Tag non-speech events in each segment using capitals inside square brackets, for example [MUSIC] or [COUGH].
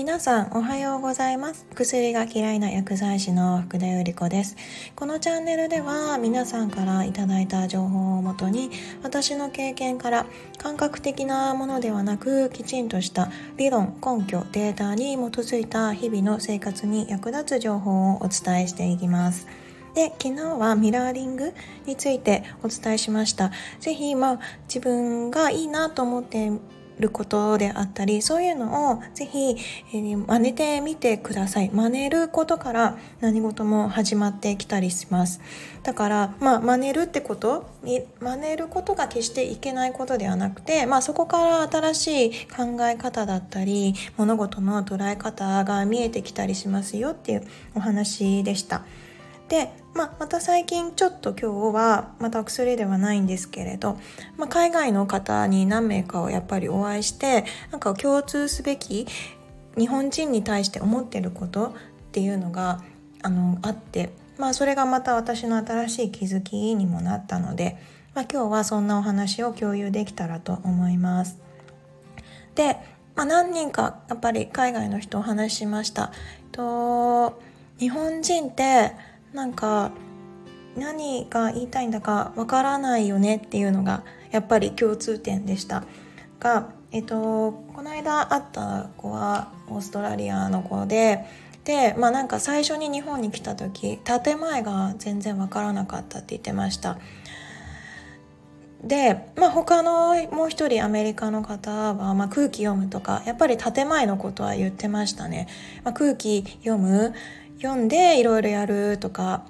皆さんおはようございます。薬が嫌いな薬剤師の福田由里子です。このチャンネルでは皆さんからいただいた情報をもとに私の経験から感覚的なものではなくきちんとした理論根拠データに基づいた日々の生活に役立つ情報をお伝えしていきます。で昨日はミラーリングについてお伝えしました。是非まあ自分がいいなと思ってることであったりそういうのをぜひ、えー、真似てみてください真似ることから何事も始まってきたりしますだからまあ真似るってこと真似ることが決していけないことではなくてまあそこから新しい考え方だったり物事の捉え方が見えてきたりしますよっていうお話でした。で、まあ、また最近ちょっと今日はまた薬ではないんですけれど、まあ、海外の方に何名かをやっぱりお会いしてなんか共通すべき日本人に対して思ってることっていうのがあのあって、まあ、それがまた私の新しい気づきにもなったので、まあ、今日はそんなお話を共有できたらと思います。で、まあ、何人かやっぱり海外の人お話ししました。と日本人ってなんか何が言いたいんだかわからないよねっていうのがやっぱり共通点でした。が、えっと、この間会った子はオーストラリアの子ででまあなんか最初に日本に来た時建前が全然わからなかったって言ってました。で、まあ、他のもう一人アメリカの方は、まあ、空気読むとかやっぱり建前のことは言ってましたね、まあ、空気読む読んでいろいろやるとか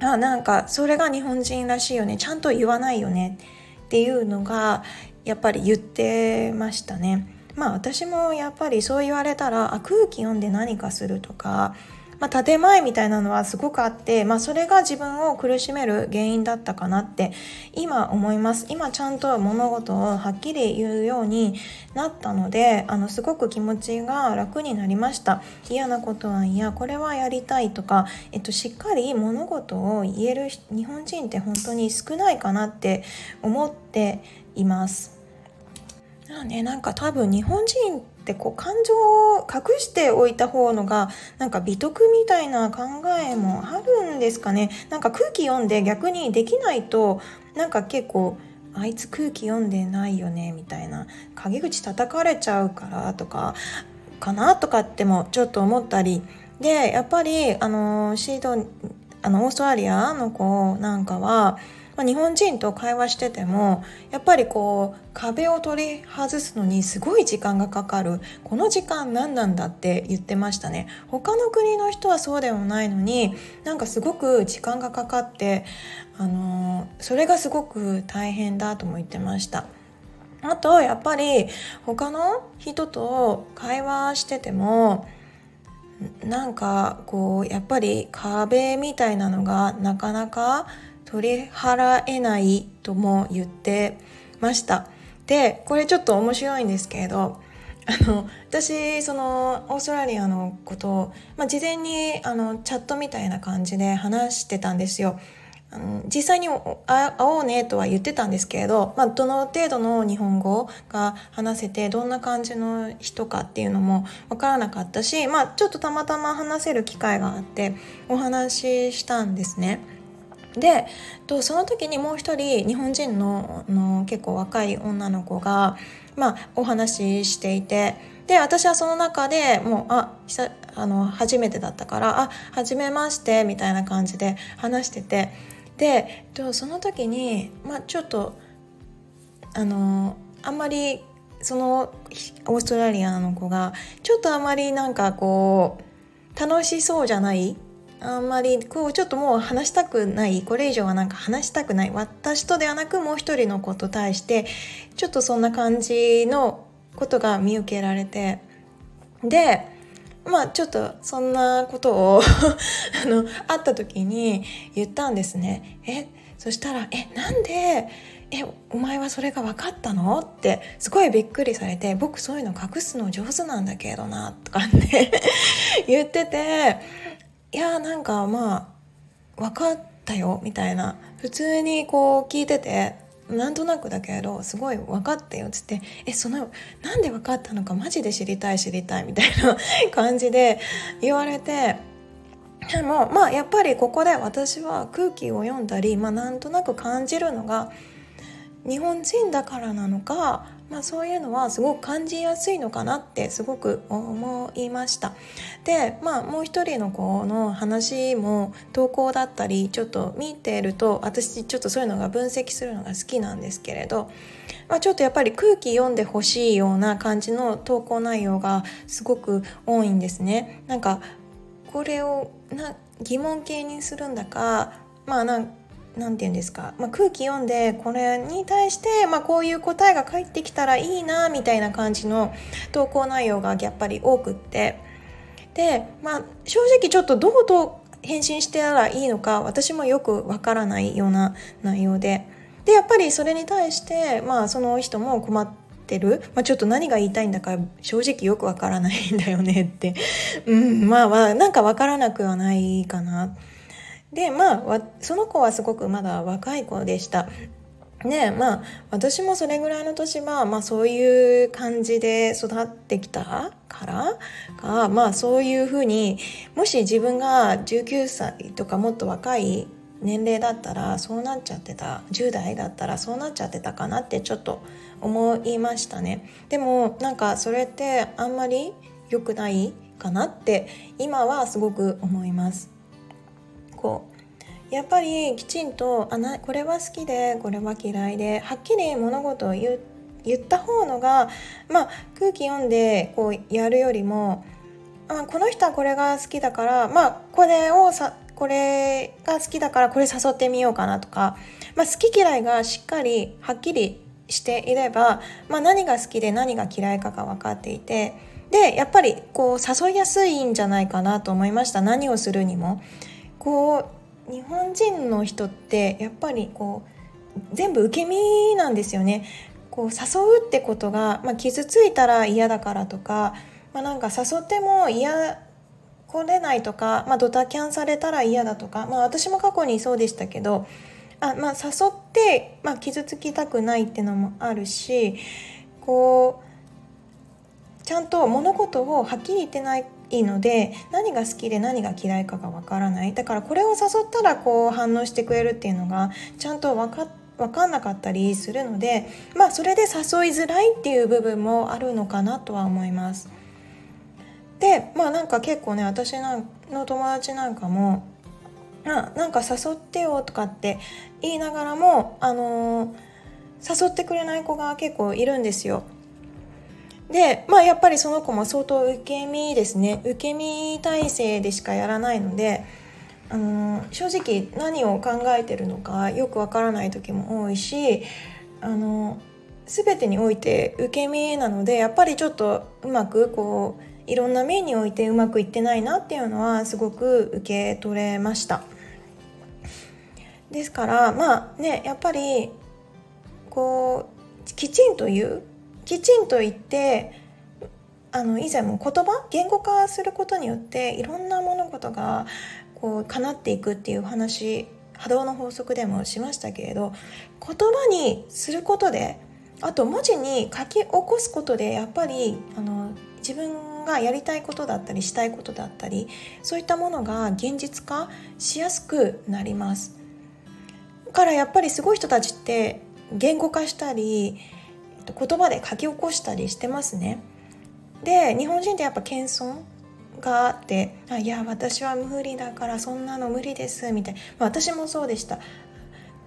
あなんかそれが日本人らしいよねちゃんと言わないよねっていうのがやっぱり言ってましたね。まあ私もやっぱりそう言われたらあ空気読んで何かするとかまあ、建前みたいなのはすごくあって、まあ、それが自分を苦しめる原因だったかなって今思います。今ちゃんと物事をはっきり言うようになったのであのすごく気持ちが楽になりました。嫌なことはいやこれはやりたいとか、えっと、しっかり物事を言える日本人って本当に少ないかなって思っています。ね、なんか多分日本人ってこう感情を隠しておいた方のがなんか美徳みたいな考えもあるんですかね。なんか空気読んで逆にできないとなんか結構あいつ空気読んでないよねみたいな。陰口叩かれちゃうからとかかなとかってもちょっと思ったり。でやっぱりあのシードあのオーストラリアの子なんかはまあ、日本人と会話しててもやっぱりこう壁を取り外すのにすごい時間がかかる。この時間何なんだって言ってましたね。他の国の人はそうでもないのになんかすごく時間がかかってあのそれがすごく大変だとも言ってました。あとやっぱり他の人と会話しててもなんかこうやっぱり壁みたいなのがなかなか取り払えないとも言ってましたでこれちょっと面白いんですけれどあの私そのオーストラリアのことを、まあ、事前にあのチャットみたいな感じで話してたんですよ。あの実際に会おうねとは言ってたんですけれど、まあ、どの程度の日本語が話せてどんな感じの人かっていうのも分からなかったし、まあ、ちょっとたまたま話せる機会があってお話ししたんですね。でとその時にもう一人日本人のの結構若い女の子が、まあ、お話ししていてで私はその中でもうああの初めてだったから「あ初めまして」みたいな感じで話しててでとその時に、まあ、ちょっとあのあんまりそのオーストラリアの子がちょっとあまりなんかこう楽しそうじゃないあんまりこうちょっともう話したくないこれ以上はなんか話したくない私とではなくもう一人の子と対してちょっとそんな感じのことが見受けられてでまあちょっとそんなことを [LAUGHS] あの会った時に言ったんですね。えそしたら「えなんでえお前はそれが分かったの?」ってすごいびっくりされて「僕そういうの隠すの上手なんだけどな」とかね [LAUGHS] 言ってていやなんかまあ分かったよみたいな。普通にこう聞いててなんとなくだけどすごい分かったよっつってえそのなんで分かったのかマジで知りたい知りたいみたいな [LAUGHS] 感じで言われてでもまあやっぱりここで私は空気を読んだり、まあ、なんとなく感じるのが日本人だからなのかまあ、そういうのはすごく感じやすいのかなってすごく思いました。でまあもう一人の子の話も投稿だったりちょっと見てると私ちょっとそういうのが分析するのが好きなんですけれど、まあ、ちょっとやっぱり空気読んでほしいような感じの投稿内容がすごく多いんですね。なんかこれをな疑問形にするんだかまあなん何て言うんですか、まあ、空気読んでこれに対して、まあ、こういう答えが返ってきたらいいなみたいな感じの投稿内容がやっぱり多くって。で、まあ、正直ちょっとどうと返信してたらいいのか私もよくわからないような内容で。でやっぱりそれに対して、まあ、その人も困ってる、まあ、ちょっと何が言いたいんだか正直よくわからないんだよねって、うん、まあまあなんかわからなくはないかな。でまあその子はすごくまだ若い子でした。ねまあ私もそれぐらいの年は、まあ、そういう感じで育ってきたからかまあそういうふうにもし自分が19歳とかもっと若い年齢だったらそうなっちゃってた10代だったらそうなっちゃってたかなってちょっと思いましたねでもなんかそれってあんまり良くないかなって今はすごく思いますこうやっぱりきちんとあなこれは好きでこれは嫌いではっきり物事を言言った方のが、まあ、空気読んでこうやるよりもあこの人はこれが好きだからまあこれをさこれが好きだからこれ誘ってみようかなとか、まあ、好き嫌いがしっかりはっきりしていれば、まあ、何が好きで何が嫌いかが分かっていてでやっぱりこう誘いやすいんじゃないかなと思いました何をするにも。こう日本人の人ってやっぱりこう全部受け身なんですよね。こう誘うってことが、まあ、傷ついたら嫌だからとか、まあ、なんか誘っても嫌来れないとか、まあ、ドタキャンされたら嫌だとか、まあ、私も過去にそうでしたけどあ、まあ、誘って、まあ、傷つきたくないっていうのもあるしこうちゃんと物事をはっきり言ってないいいので何が好きで何が嫌いかがわからないだからこれを誘ったらこう反応してくれるっていうのがちゃんと分か分かんなかったりするのでまあそれで誘いづらいっていう部分もあるのかなとは思います。でまあなんか結構ね私の友達なんかも「あなんか誘ってよ」とかって言いながらもあのー、誘ってくれない子が結構いるんですよ。でまあやっぱりその子も相当受け身ですね受け身体制でしかやらないのであの正直何を考えてるのかよくわからない時も多いしあの全てにおいて受け身なのでやっぱりちょっとうまくこういろんな面においてうまくいってないなっていうのはすごく受け取れました。ですからまあねやっぱりこうきちんと言うきちんと言ってあの以前も言葉言語化することによっていろんな物事がこう叶っていくっていう話波動の法則でもしましたけれど言葉にすることであと文字に書き起こすことでやっぱりあの自分がやりたいことだったりしたいことだったりそういったものが現実化しやすくなります。からやっぱりすごい人たちって言語化したり言葉で書き起こしたりしてますね。で日本人ってやっぱ謙遜があって「あいや私は無理だからそんなの無理です」みたいな、ま、私もそうでした。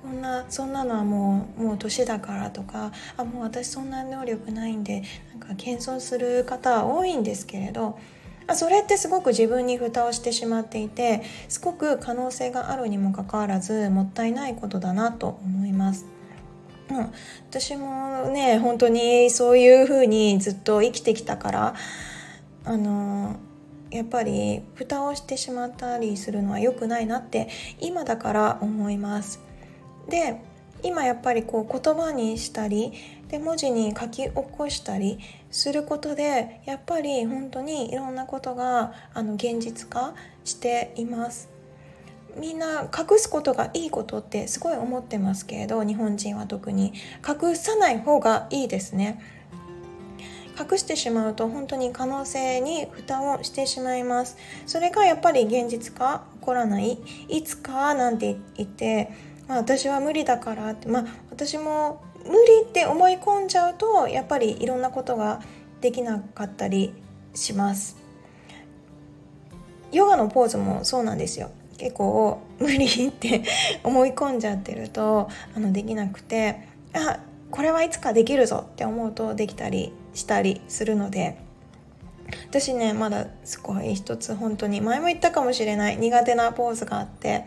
こんなそんなのはもうもう年だからとかあもう私そんな能力ないんでなんか謙遜する方は多いんですけれどそれってすごく自分に蓋をしてしまっていてすごく可能性があるにもかかわらずもったいないことだなと思います。うん、私もね本当にそういうふうにずっと生きてきたからあのやっぱり蓋をしてしまったりするのは良くないなって今だから思います。で今やっぱりこう言葉にしたりで文字に書き起こしたりすることでやっぱり本当にいろんなことがあの現実化しています。みんな隠すことがいいことってすごい思ってますけれど日本人は特に。隠さない方がいいですね。隠してしまうと本当に可能性に蓋をしてしまいます。それがやっぱり現実化起こらない。いつかなんて言って、まあ、私は無理だからって。まあ私も無理って思い込んじゃうとやっぱりいろんなことができなかったりします。ヨガのポーズもそうなんですよ。結構無理って思い込んじゃってるとあのできなくてあこれはいつかできるぞって思うとできたりしたりするので私ねまだすごい一つ本当に前も言ったかもしれない苦手なポーズがあって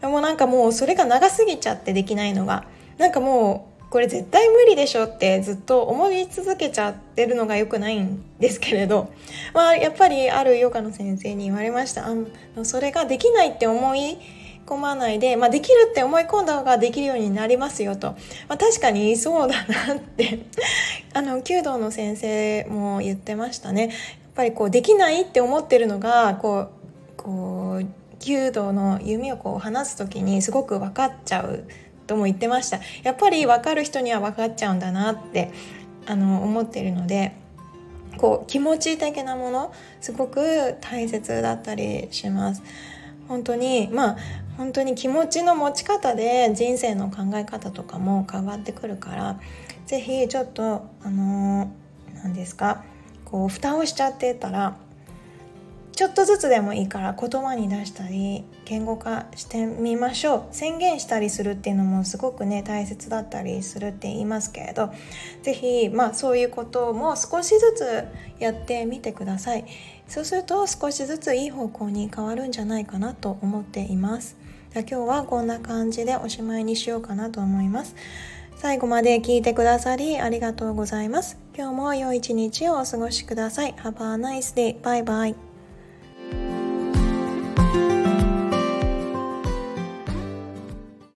でもなんかもうそれが長すぎちゃってできないのがなんかもうこれ絶対無理でしょってずっと思い続けちゃってるのが良くないんですけれど、まあ、やっぱりあるヨガの先生に言われました。あそれができないって思い込まないで、まあ、できるって思い込んだ方ができるようになりますよと、まあ、確かにそうだなって。[LAUGHS] あの弓道の先生も言ってましたね。やっぱりこうできないって思ってるのがこうこう弓道の弓をこう離す時にすごく分かっちゃうとも言ってました。やっぱり分かる人には分かっちゃうんだなってあの思ってるのでこう気持ち的なものすごく大切だったりします。本当にまあ本当に気持ちの持ち方で人生の考え方とかも変わってくるから是非ちょっとあの何ですかこう蓋をしちゃってたらちょっとずつでもいいから言葉に出したり言語化してみましょう宣言したりするっていうのもすごくね大切だったりするって言いますけれど是非まあそういうことも少しずつやってみてください。そうすると少しずついい方向に変わるんじゃないかなと思っています。じゃ今日はこんな感じでおしまいにしようかなと思います。最後まで聞いてくださりありがとうございます。今日も良い一日をお過ごしください。Have a nice day. Bye bye.